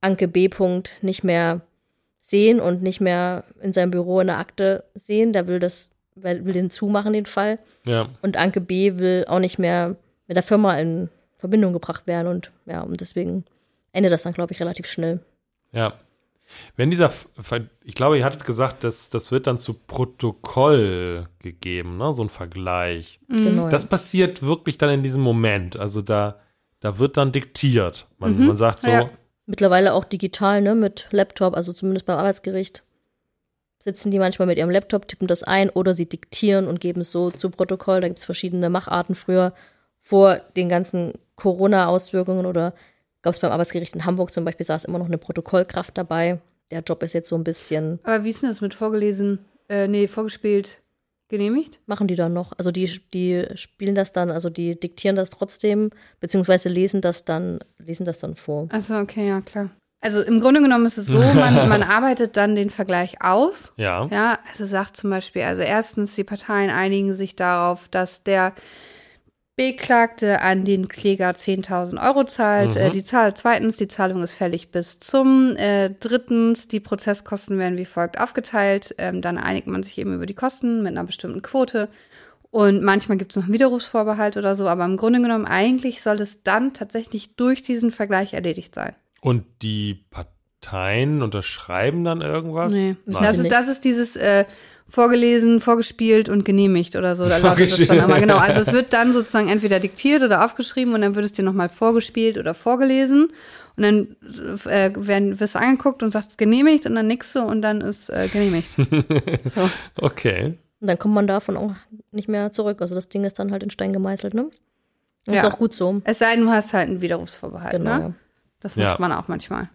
Anke B. -Punkt nicht mehr sehen und nicht mehr in seinem Büro in der Akte sehen. Der will das, will den zumachen, den Fall.
Ja.
Und Anke B. will auch nicht mehr mit der Firma in Verbindung gebracht werden. Und ja, und deswegen endet das dann, glaube ich, relativ schnell.
Ja. Wenn dieser, ich glaube, ihr hattet gesagt, dass das wird dann zu Protokoll gegeben, ne? so ein Vergleich.
Mhm. Genau,
das passiert wirklich dann in diesem Moment. Also da, da wird dann diktiert. Man, mhm. man sagt so. Ja.
Mittlerweile auch digital, ne, mit Laptop, also zumindest beim Arbeitsgericht. Sitzen die manchmal mit ihrem Laptop, tippen das ein oder sie diktieren und geben es so zu Protokoll. Da gibt es verschiedene Macharten früher vor den ganzen Corona-Auswirkungen oder gab es beim Arbeitsgericht in Hamburg zum Beispiel, saß immer noch eine Protokollkraft dabei. Der Job ist jetzt so ein bisschen.
Aber wie ist denn das mit vorgelesen, äh, nee, vorgespielt, genehmigt?
Machen die dann noch. Also die, die spielen das dann, also die diktieren das trotzdem, beziehungsweise lesen das dann, lesen das dann vor.
Achso, okay, ja, klar. Also im Grunde genommen ist es so, man, man arbeitet dann den Vergleich aus.
Ja.
Ja, also sagt zum Beispiel, also erstens, die Parteien einigen sich darauf, dass der Beklagte an den Kläger 10.000 Euro zahlt. Mhm. Äh, die Zahl, zweitens, die Zahlung ist fällig bis zum. Äh, drittens, die Prozesskosten werden wie folgt aufgeteilt. Ähm, dann einigt man sich eben über die Kosten mit einer bestimmten Quote. Und manchmal gibt es noch einen Widerrufsvorbehalt oder so, aber im Grunde genommen eigentlich soll es dann tatsächlich durch diesen Vergleich erledigt sein.
Und die Parteien unterschreiben dann irgendwas?
Nee, das ist, das ist dieses äh, vorgelesen, vorgespielt und genehmigt oder so. Da lautet das dann aber genau. Also es wird dann sozusagen entweder diktiert oder aufgeschrieben und dann wird es dir nochmal vorgespielt oder vorgelesen. Und dann äh, werden, wirst du angeguckt und sagst genehmigt und dann nix so und dann ist äh, genehmigt.
so. Okay.
Und dann kommt man davon auch nicht mehr zurück. Also das Ding ist dann halt in Stein gemeißelt, ne?
Ja. Ist auch gut so. Es sei denn, du hast halt einen Widerrufsvorbehalt,
genau.
ne? Das macht ja. man auch manchmal.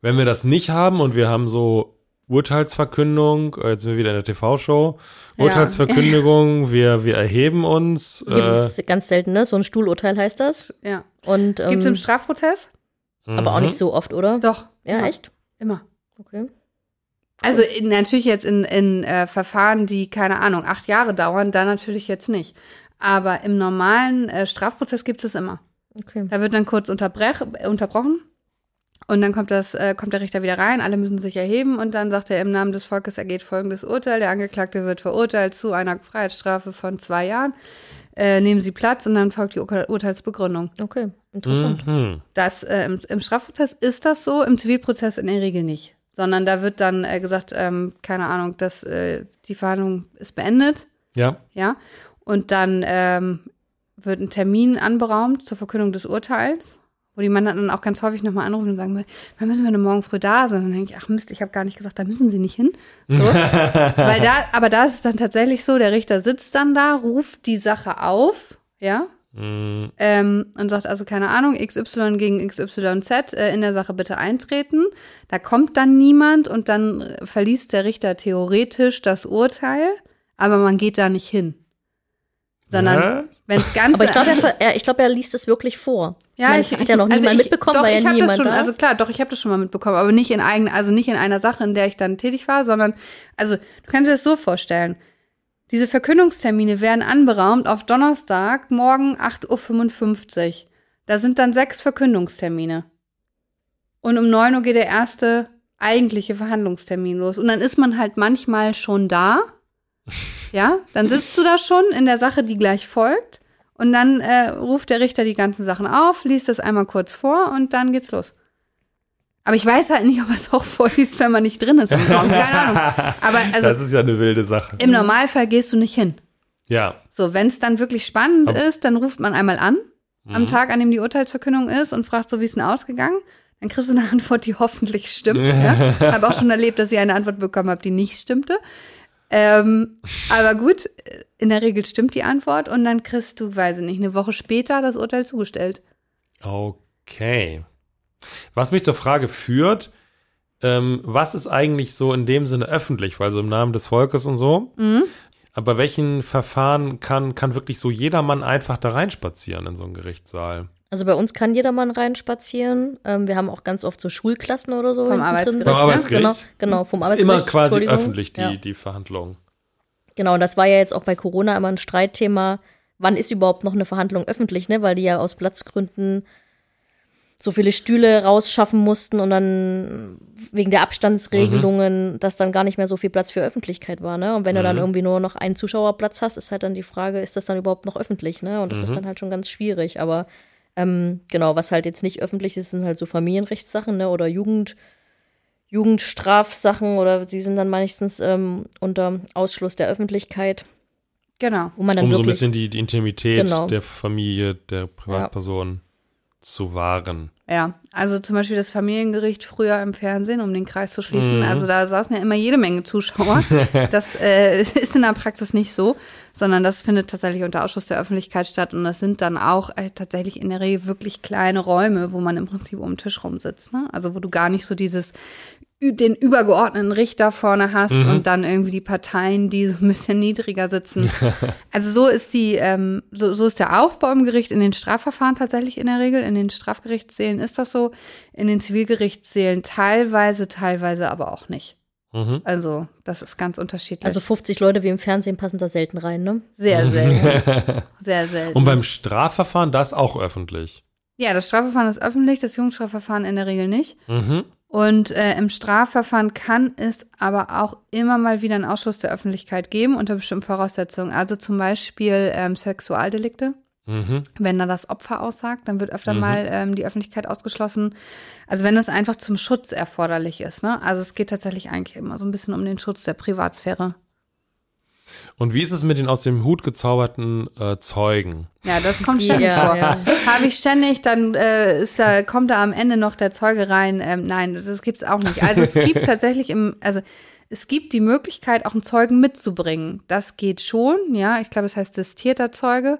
Wenn wir das nicht haben und wir haben so Urteilsverkündung, äh, jetzt sind wir wieder in der TV-Show. Ja. Urteilsverkündigung, wir, wir erheben uns.
Gibt es äh, ganz selten, ne? So ein Stuhlurteil heißt das.
Ja.
Und, ähm,
Gibt es im Strafprozess?
Aber auch nicht mhm. so oft, oder?
Doch.
Ja,
immer.
echt?
Immer.
Okay.
Also in, natürlich jetzt in, in äh, Verfahren, die, keine Ahnung, acht Jahre dauern, da natürlich jetzt nicht. Aber im normalen äh, Strafprozess gibt es immer.
Okay.
Da wird dann kurz unterbrochen und dann kommt, das, äh, kommt der Richter wieder rein, alle müssen sich erheben und dann sagt er, im Namen des Volkes ergeht folgendes Urteil. Der Angeklagte wird verurteilt zu einer Freiheitsstrafe von zwei Jahren. Äh, nehmen Sie Platz und dann folgt die Ur Urteilsbegründung.
Okay, interessant.
Mhm.
Das, äh, im, im, Strafprozess ist das so, im Zivilprozess in der Regel nicht. Sondern da wird dann äh, gesagt, ähm, keine Ahnung, dass äh, die Verhandlung ist beendet.
Ja.
Ja. Und dann ähm, wird ein Termin anberaumt zur Verkündung des Urteils wo die Mandanten dann auch ganz häufig nochmal anrufen und sagen, wann müssen wir denn morgen früh da sein? Und dann denke ich, ach Mist, ich habe gar nicht gesagt, da müssen sie nicht hin. So. Weil da, aber da ist es dann tatsächlich so, der Richter sitzt dann da, ruft die Sache auf, ja,
Mm,
ähm, und sagt also, keine Ahnung, XY gegen XYZ äh, in der Sache bitte eintreten. Da kommt dann niemand und dann äh, verliest der Richter theoretisch das Urteil, aber man geht da nicht hin. Sondern wenn es ganz
Aber ich glaube, er, glaub, er liest es wirklich vor.
Ja,
Meine,
ich,
hat ja noch
also
niemand
ich,
mitbekommen,
doch,
weil
ich
ja niemand
das schon,
da
Also klar, doch, ich habe das schon mal mitbekommen, aber nicht in eigen, also nicht in einer Sache, in der ich dann tätig war, sondern, also du kannst dir das so vorstellen. Diese Verkündungstermine werden anberaumt auf Donnerstag, morgen 8.55 Uhr. Da sind dann sechs Verkündungstermine. Und um 9 Uhr geht der erste eigentliche Verhandlungstermin los. Und dann ist man halt manchmal schon da. Ja, dann sitzt du da schon in der Sache, die gleich folgt. Und dann äh, ruft der Richter die ganzen Sachen auf, liest das einmal kurz vor und dann geht's los. Aber ich weiß halt nicht, ob er es auch vorliest, wenn man nicht drin ist Raum. Keine Ahnung. Aber
das
also
ist ja eine wilde Sache.
im Normalfall gehst du nicht hin.
Ja.
So, wenn es dann wirklich spannend
Aber-
ist, dann ruft man einmal an, am
Mhm.
Tag, an dem die Urteilsverkündung ist und fragt so, wie ist denn ausgegangen? Dann kriegst du eine Antwort, die hoffentlich stimmt. ja. Habe auch schon erlebt, dass ich eine Antwort bekommen habe, die nicht stimmte. Ähm, aber gut, in der Regel stimmt die Antwort und dann kriegst du, weiß ich nicht, eine Woche später das Urteil zugestellt.
Okay. Was mich zur Frage führt, ähm, was ist eigentlich so in dem Sinne öffentlich, weil so im Namen des Volkes und so,
Mhm.
aber welchen Verfahren kann, kann wirklich so jedermann einfach da reinspazieren in so einen Gerichtssaal?
Also bei uns kann jedermann reinspazieren. Ähm, wir haben auch ganz oft so Schulklassen oder so.
Vom
hinten drin
Arbeitsgericht,
sitzen.
Vom Arbeitsgericht?
Genau, genau vom
Ist
Arbeitsgericht.
immer quasi öffentlich, die,
Ja.
die Verhandlung.
Genau, das war ja jetzt auch bei Corona immer ein Streitthema. Wann ist überhaupt noch eine Verhandlung öffentlich, ne? Weil die ja aus Platzgründen so viele Stühle rausschaffen mussten und dann wegen der Abstandsregelungen, dass dann gar nicht mehr so viel Platz für Öffentlichkeit war, ne? Und wenn du dann
Mhm.
irgendwie nur noch einen Zuschauerplatz hast, ist halt dann die Frage, ist das dann überhaupt noch öffentlich, ne? Und das ist dann halt schon ganz schwierig. Aber ähm, genau, was halt jetzt nicht öffentlich ist, sind halt so Familienrechtssachen, ne? Oder Jugend, Jugendstrafsachen oder die sind dann meistens ähm, unter Ausschluss der Öffentlichkeit,
Genau.
wo man dann
Um so ein
wirklich
bisschen die, die Intimität
Genau.
der Familie, der Privatperson zu wahren.
Ja, also zum Beispiel das Familiengericht früher im Fernsehen, um den Kreis zu schließen.
Mhm.
Also da saßen ja immer jede Menge Zuschauer. Das äh, ist in der Praxis nicht so, sondern das findet tatsächlich unter Ausschuss der Öffentlichkeit statt. Und das sind dann auch äh, tatsächlich in der Regel wirklich kleine Räume, wo man im Prinzip um den Tisch rumsitzt. Ne? Also wo du gar nicht so dieses den übergeordneten Richter vorne hast
Mhm.
und dann irgendwie die Parteien, die so ein bisschen niedriger sitzen. Also so ist die, ähm, so, so ist der Aufbau im Gericht in den Strafverfahren tatsächlich in der Regel. In den Strafgerichtssälen ist das so, in den Zivilgerichtssälen teilweise, teilweise aber auch nicht.
Mhm.
Also das ist ganz unterschiedlich.
Also 50 Leute wie im Fernsehen passen da selten rein, ne?
sehr selten. sehr selten.
Und beim Strafverfahren das auch öffentlich.
ja, das Strafverfahren ist öffentlich, das Jugendstrafverfahren in der Regel nicht.
Mhm.
Und äh, im Strafverfahren kann es aber auch immer mal wieder einen Ausschluss der Öffentlichkeit geben unter bestimmten Voraussetzungen. Also zum Beispiel ähm, Sexualdelikte.
Mhm.
Wenn da das Opfer aussagt, dann wird öfter
Mhm.
mal ähm, die Öffentlichkeit ausgeschlossen. Also wenn das einfach zum Schutz erforderlich ist. Ne? Also es geht tatsächlich eigentlich immer so ein bisschen um den Schutz der Privatsphäre.
Und wie ist es mit den aus dem Hut gezauberten äh, Zeugen?
Ja, das kommt ständig
Ja,
vor.
ja.
Habe ich ständig, dann äh, ist da, kommt da am Ende noch der Zeuge rein. Ähm, nein, das gibt's auch nicht. Also es gibt tatsächlich im, also es gibt die Möglichkeit, auch einen Zeugen mitzubringen. Das geht schon, ja. Ich glaube, es heißt sistierter Zeuge.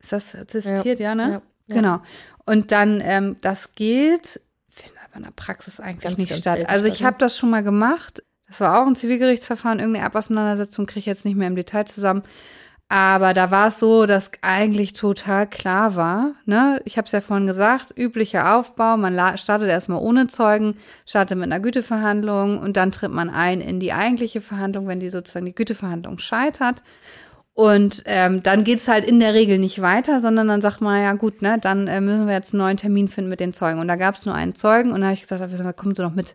Ist das sistiert, ja, ne?
Ja, ja.
Genau. Und dann, ähm, das gilt, findet aber in der Praxis eigentlich
Ganz,
nicht
ganz
statt. Also ich
ne?
habe das schon mal gemacht. Das war auch ein Zivilgerichtsverfahren, irgendeine Erbauseinandersetzung, kriege ich jetzt nicht mehr im Detail zusammen. Aber da war es so, dass eigentlich total klar war, ne? Ich habe es ja vorhin gesagt, üblicher Aufbau, man startet erstmal ohne Zeugen, startet mit einer Güteverhandlung und dann tritt man ein in die eigentliche Verhandlung, wenn die sozusagen die Güteverhandlung scheitert. Und ähm, dann geht's halt in der Regel nicht weiter, sondern dann sagt man, ja gut, ne, dann äh, müssen wir jetzt einen neuen Termin finden mit den Zeugen. Und da gab's nur einen Zeugen und da habe ich gesagt, da kommen Sie doch mit.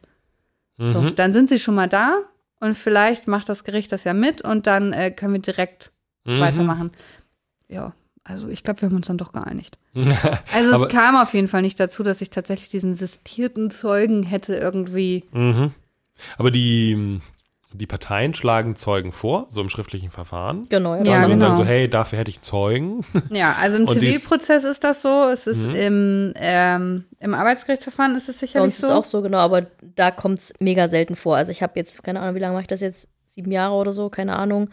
So,
Mhm.
dann sind Sie schon mal da und vielleicht macht das Gericht das ja mit und dann äh, können wir direkt
Mhm.
weitermachen. Ja, also ich glaube, wir haben uns dann doch geeinigt. Also
Aber-
es kam auf jeden Fall nicht dazu, dass ich tatsächlich diesen sistierten Zeugen hätte irgendwie.
Mhm. Aber die, die Parteien schlagen Zeugen vor, so im schriftlichen Verfahren.
Genau,
Ja,
und dann
genau.
sagen so, hey, dafür hätte ich Zeugen.
Ja, also im Zivilprozess ist das so. Es ist
Mhm.
im, ähm, im Arbeitsgerichtsverfahren ist es
Bei
sicherlich
uns ist
so.
es auch so, genau, aber da kommt es mega selten vor. Also ich habe jetzt, keine Ahnung, wie lange mache ich das jetzt? Sieben Jahre oder so, keine Ahnung.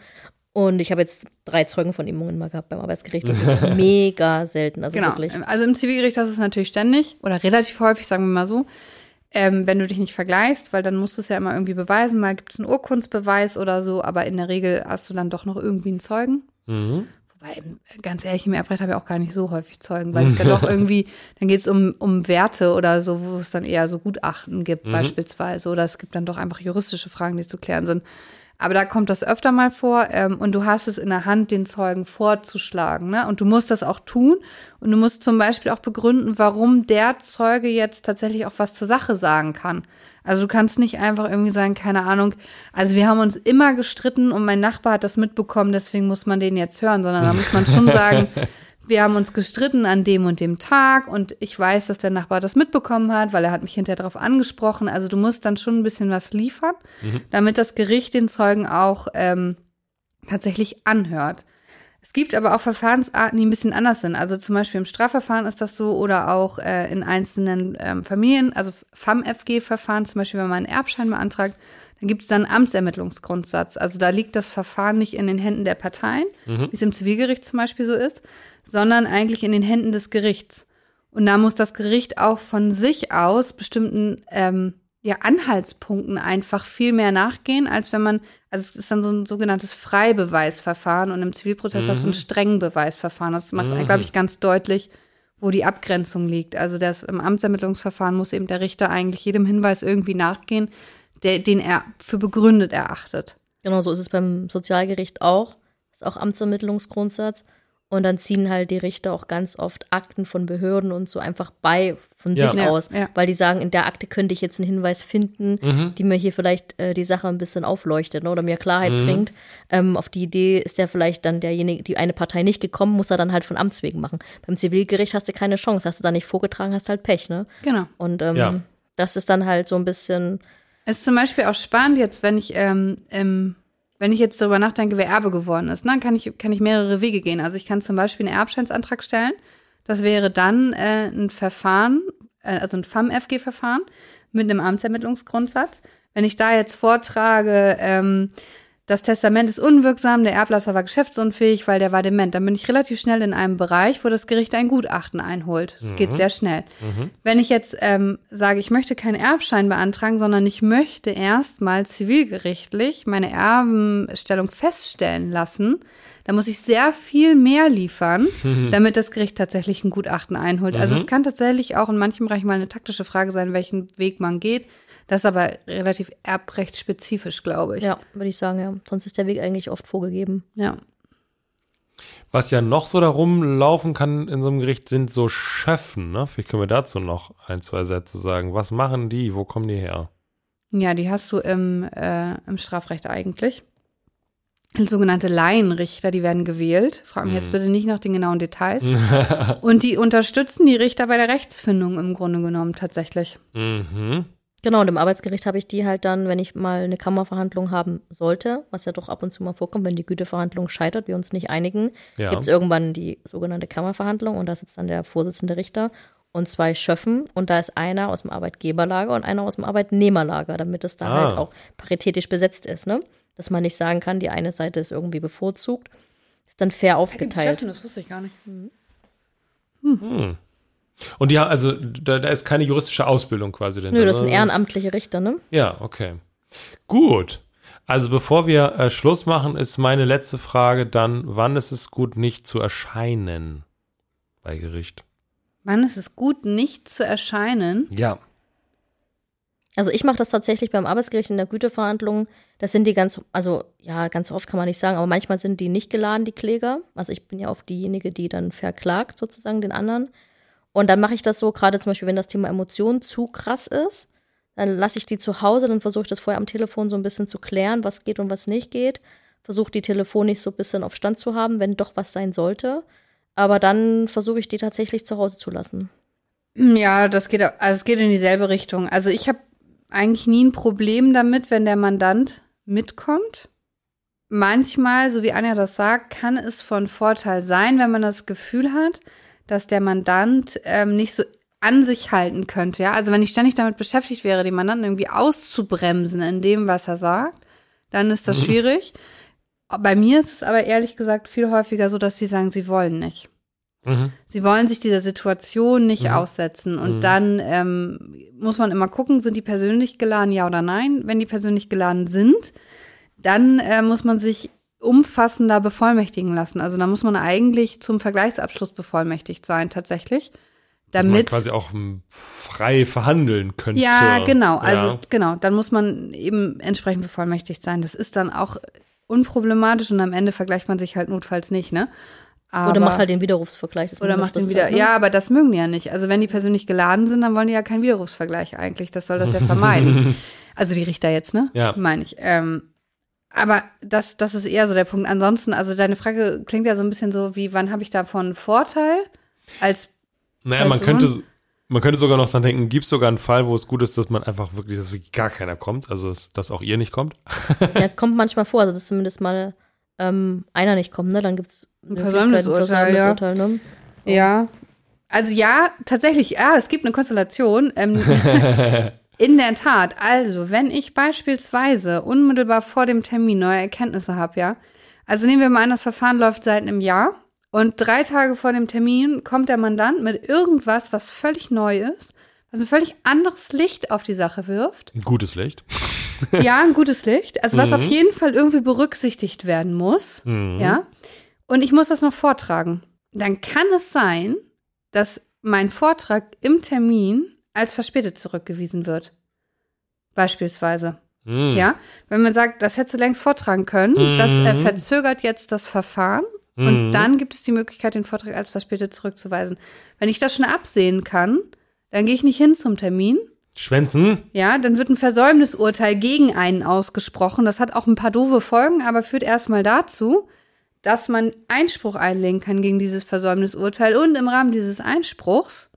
Und ich habe jetzt drei Zeugenvernehmungen mal gehabt beim Arbeitsgericht. Das ist mega selten. Also
genau.
wirklich.
Also im Zivilgericht hast du es natürlich ständig oder relativ häufig, sagen wir mal so. Ähm, wenn du dich nicht vergleichst, weil dann musst du es ja immer irgendwie beweisen. Mal gibt es einen Urkundsbeweis oder so, aber in der Regel hast du dann doch noch irgendwie einen Zeugen.
Mhm.
Wobei, ganz ehrlich, im Erbrecht habe ich auch gar nicht so häufig Zeugen, weil ich dann doch irgendwie, dann geht es um, um Werte oder so, wo es dann eher so Gutachten gibt,
Mhm.
beispielsweise. Oder es gibt dann doch einfach juristische Fragen, die zu klären sind. Aber da kommt das öfter mal vor ähm, und du hast es in der Hand, den Zeugen vorzuschlagen. Ne? Und du musst das auch tun. Und du musst zum Beispiel auch begründen, warum der Zeuge jetzt tatsächlich auch was zur Sache sagen kann. Also du kannst nicht einfach irgendwie sagen, keine Ahnung, also wir haben uns immer gestritten und mein Nachbar hat das mitbekommen, deswegen muss man den jetzt hören, sondern da muss man schon sagen, wir haben uns gestritten an dem und dem Tag und ich weiß, dass der Nachbar das mitbekommen hat, weil er hat mich hinterher darauf angesprochen. Also du musst dann schon ein bisschen was liefern, damit das Gericht den Zeugen auch ähm, tatsächlich anhört. Es gibt aber auch Verfahrensarten, die ein bisschen anders sind. Also zum Beispiel im Strafverfahren ist das so oder auch äh, in einzelnen ähm, Familien, also FAM-FG-Verfahren, zum Beispiel, wenn man einen Erbschein beantragt, dann gibt es dann einen Amtsermittlungsgrundsatz. Also da liegt das Verfahren nicht in den Händen der Parteien, wie es im Zivilgericht zum Beispiel so ist, sondern eigentlich in den Händen des Gerichts. Und da muss das Gericht auch von sich aus bestimmten ähm, ja, Anhaltspunkten einfach viel mehr nachgehen, als wenn man, also es ist dann so ein sogenanntes Freibeweisverfahren und im Zivilprozess das ist ein Strengbeweisverfahren. Das macht, glaube ich, ganz deutlich, wo die Abgrenzung liegt. Also das im Amtsermittlungsverfahren muss eben der Richter eigentlich jedem Hinweis irgendwie nachgehen, der, den er für begründet erachtet.
Genau so ist es beim Sozialgericht auch. Ist auch Amtsermittlungsgrundsatz. Und dann ziehen halt die Richter auch ganz oft Akten von Behörden und so einfach bei von
Ja.
sich
Ja,
aus,
ja.
weil die sagen, in der Akte könnte ich jetzt einen Hinweis finden, die mir hier vielleicht äh, die Sache ein bisschen aufleuchtet ne, oder mir Klarheit bringt. Ähm, auf die Idee ist ja vielleicht dann derjenige, die eine Partei nicht gekommen, muss er dann halt von Amts wegen machen. Beim Zivilgericht hast du keine Chance, hast du da nicht vorgetragen, hast halt Pech, ne?
Genau.
Und ähm,
Ja.
das ist dann halt so ein bisschen,
ist zum Beispiel auch spannend, jetzt, wenn ich, ähm, ähm, wenn ich jetzt darüber nachdenke, wer Erbe geworden ist, ne, dann kann ich, kann ich mehrere Wege gehen. Also ich kann zum Beispiel einen Erbscheinsantrag stellen. Das wäre dann äh, ein Verfahren, äh, also ein FAM-FG-Verfahren mit einem Amtsermittlungsgrundsatz. Wenn ich da jetzt vortrage, ähm, das Testament ist unwirksam, der Erblasser war geschäftsunfähig, weil der war dement, dann bin ich relativ schnell in einem Bereich, wo das Gericht ein Gutachten einholt. Das geht sehr schnell. Wenn ich jetzt ähm, sage, ich möchte keinen Erbschein beantragen, sondern ich möchte erstmal zivilgerichtlich meine Erbenstellung feststellen lassen, dann muss ich sehr viel mehr liefern, damit das Gericht tatsächlich ein Gutachten einholt. Also es kann tatsächlich auch in manchen Bereichen mal eine taktische Frage sein, welchen Weg man geht. Das ist aber relativ erbrechtsspezifisch, glaube ich.
ja, würde ich sagen, ja. Sonst ist der Weg eigentlich oft vorgegeben.
ja.
Was ja noch so da rumlaufen kann in so einem Gericht, sind so Schöffen. Ne? Vielleicht können wir dazu noch ein, zwei Sätze sagen. Was machen die? Wo kommen die her?
Ja, die hast du im, äh, im Strafrecht eigentlich. Sogenannte Laienrichter, die werden gewählt. Frag mich jetzt bitte nicht nach den genauen Details. Und die unterstützen die Richter bei der Rechtsfindung im Grunde genommen tatsächlich.
Mhm.
Genau, und im Arbeitsgericht habe ich die halt dann, wenn ich mal eine Kammerverhandlung haben sollte, was ja doch ab und zu mal vorkommt, wenn die Güteverhandlung scheitert, wir uns nicht einigen,
Ja.
gibt es irgendwann die sogenannte Kammerverhandlung und da sitzt dann der Vorsitzende Richter und zwei Schöffen und da ist einer aus dem Arbeitgeberlager und einer aus dem Arbeitnehmerlager, damit es dann
Ah.
halt auch paritätisch besetzt ist, ne? Dass man nicht sagen kann, die eine Seite ist irgendwie bevorzugt. Ist dann fair aufgeteilt.
Das wusste ich gar nicht.
Und ja, also da, da ist keine juristische Ausbildung quasi drin.
Nö, das sind ehrenamtliche Richter, ne?
Ja, okay. Gut. Also bevor wir äh, Schluss machen, ist meine letzte Frage dann, wann ist es gut, nicht zu erscheinen bei Gericht?
Wann ist es gut, nicht zu erscheinen?
Ja.
Also ich mache das tatsächlich beim Arbeitsgericht in der Güteverhandlung. Das sind die ganz, also ja, ganz oft kann man nicht sagen, aber manchmal sind die nicht geladen, die Kläger. Also ich bin ja oft diejenige, die dann verklagt sozusagen den anderen. Und dann mache ich das so, gerade zum Beispiel, wenn das Thema Emotion zu krass ist, dann lasse ich die zu Hause, dann versuche ich das vorher am Telefon so ein bisschen zu klären, was geht und was nicht geht. Versuche die telefonisch so ein bisschen auf Stand zu haben, wenn doch was sein sollte. Aber dann versuche ich die tatsächlich zu Hause zu lassen.
Ja, das geht, also es geht in dieselbe Richtung. Also ich habe eigentlich nie ein Problem damit, wenn der Mandant mitkommt. Manchmal, so wie Anja das sagt, kann es von Vorteil sein, wenn man das Gefühl hat, dass der Mandant ähm, nicht so an sich halten könnte. Ja, also wenn ich ständig damit beschäftigt wäre, den Mandanten irgendwie auszubremsen in dem, was er sagt, dann ist das schwierig. Bei mir ist es aber ehrlich gesagt viel häufiger so, dass sie sagen, sie wollen nicht.
Mhm.
Sie wollen sich dieser Situation nicht
Mhm.
aussetzen. Und
Mhm.
dann ähm, muss man immer gucken, sind die persönlich geladen, ja oder nein. Wenn die persönlich geladen sind, dann äh, muss man sich umfassender bevollmächtigen lassen. Also da muss man eigentlich zum Vergleichsabschluss bevollmächtigt sein, tatsächlich.
Dass man
Damit.
quasi auch m, frei verhandeln könnte.
Ja, genau. Also
Ja.
genau, dann muss man eben entsprechend bevollmächtigt sein. Das ist dann auch unproblematisch und am Ende vergleicht man sich halt notfalls nicht, ne? Aber,
Oder macht halt den Widerrufsvergleich.
oder macht den wieder.
hat, ne?
Ja, aber das mögen die ja nicht. Also wenn die persönlich geladen sind, dann wollen die ja keinen Widerrufsvergleich eigentlich. Das soll das ja vermeiden. also die Richter jetzt, ne?
Ja.
Meine ich. Ähm, aber das, das ist eher so der Punkt. Ansonsten, also deine Frage klingt ja so ein bisschen so wie, wann habe ich davon einen Vorteil? Als
Naja, man
Person.
könnte, man könnte sogar noch dran denken, gibt es sogar einen Fall, wo es gut ist, dass man einfach wirklich, dass wirklich gar keiner kommt, also dass, dass auch ihr nicht kommt.
Ja, kommt manchmal vor, also dass zumindest mal ähm, einer nicht kommt, ne? Dann gibt es
Ein Versäumnisurteil, ja.
ne? So.
Ja. Also ja, tatsächlich, ja, es gibt eine Konstellation. Ähm, in der Tat, also wenn ich beispielsweise unmittelbar vor dem Termin neue Erkenntnisse habe, ja, also nehmen wir mal an, das Verfahren läuft seit einem Jahr und drei Tage vor dem Termin kommt der Mandant mit irgendwas, was völlig neu ist, was ein völlig anderes Licht auf die Sache wirft.
Ein gutes Licht.
Ja, ein gutes Licht. Also was
Mhm.
auf jeden Fall irgendwie berücksichtigt werden muss.
Mhm.
Ja. Und ich muss das noch vortragen. Dann kann es sein, dass mein Vortrag im Termin als verspätet zurückgewiesen wird. Beispielsweise.
Mhm.
Ja. Wenn man sagt, das hättest du längst vortragen können, das äh,
Mhm.
verzögert jetzt das Verfahren.
Mhm.
Und dann gibt es die Möglichkeit, den Vortrag als verspätet zurückzuweisen. Wenn ich das schon absehen kann, dann gehe ich nicht hin zum Termin.
Schwänzen.
Ja, dann wird ein Versäumnisurteil gegen einen ausgesprochen. Das hat auch ein paar doofe Folgen, aber führt erstmal dazu, dass man Einspruch einlegen kann gegen dieses Versäumnisurteil und im Rahmen dieses Einspruchs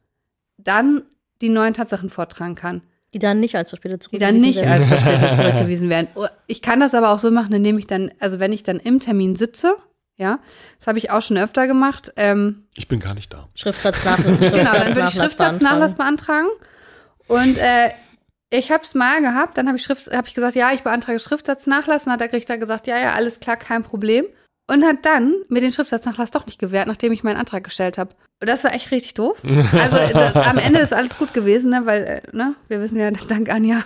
dann die neuen Tatsachen vortragen kann,
Die dann nicht als verspätet
die dann
zurückgewiesen
nicht
werden.
als verspätet zurückgewiesen werden. Oh, Ich kann das aber auch so machen, indem ich dann, also wenn ich dann im Termin sitze, ja, das habe ich auch schon öfter gemacht, ähm,
Ich bin gar nicht da.
Schriftsatznach
Genau, dann würde ich
SchriftsatzNachlass
Schriftsatznachlass
beantragen.
Und äh, ich habe es mal gehabt, dann habe ich, Schrift, hab ich gesagt, ja, ich beantrage Schriftsatznachlass. Dann hat der Richter gesagt, ja, ja, alles klar, kein Problem. Und hat dann mir den Schriftsatznachlass doch nicht gewährt, nachdem ich meinen Antrag gestellt habe. Und das war echt richtig doof. Also das, am Ende ist alles gut gewesen, ne, weil äh, ne, wir wissen ja dank Anja,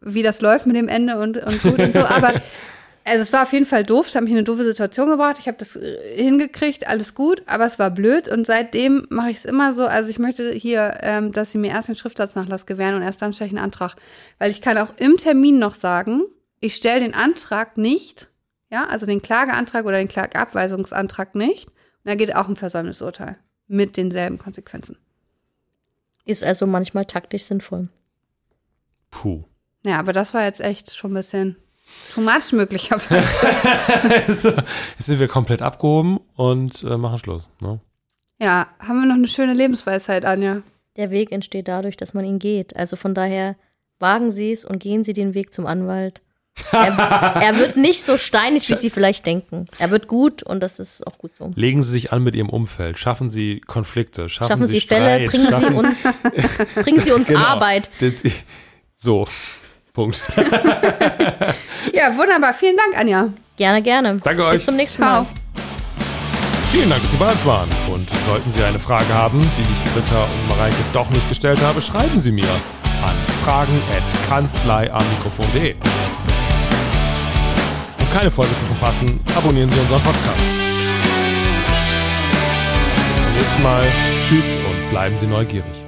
wie das läuft mit dem Ende und, und gut und so. Aber also es war auf jeden Fall doof, es hat mich in eine doofe Situation gebracht. Ich habe das äh, hingekriegt, alles gut, aber es war blöd und seitdem mache ich es immer so. Also ich möchte hier, ähm, dass sie mir erst den Schriftsatznachlass gewähren und erst dann stelle ich einen Antrag. Weil ich kann auch im Termin noch sagen, ich stelle den Antrag nicht, ja, also den Klageantrag oder den Klageabweisungsantrag nicht. Und da geht auch ein Versäumnisurteil mit denselben Konsequenzen.
Ist also manchmal taktisch sinnvoll.
Puh.
Ja, aber das war jetzt echt schon ein bisschen too much möglicherweise.
Also, Jetzt sind wir komplett abgehoben und äh, machen Schluss. Ne?
ja, haben wir noch eine schöne Lebensweisheit, Anja?
Der Weg entsteht dadurch, dass man ihn geht. Also von daher wagen Sie es und gehen Sie den Weg zum Anwalt. Er, er wird nicht so steinig, wie Sie vielleicht denken. Er wird gut und das ist auch gut so.
Legen Sie sich an mit Ihrem Umfeld, schaffen Sie Konflikte, schaffen,
Schaffen Sie
Streit,
Fälle, bringen Sie
schaffen-
uns, bringen Sie uns
Genau.
Arbeit.
So, Punkt.
Ja, wunderbar. Vielen Dank, Anja.
Gerne, gerne.
Danke euch.
Bis zum nächsten
Ciao.
Mal.
Vielen Dank, dass Sie bei uns waren. Und sollten Sie eine Frage haben, die ich Britta und Mareike doch nicht gestellt habe, schreiben Sie mir an fragen.kanzleiamikrofon.de. Keine Folge zu verpassen, abonnieren Sie unseren Podcast. Bis zum nächsten Mal. Tschüss und bleiben Sie neugierig.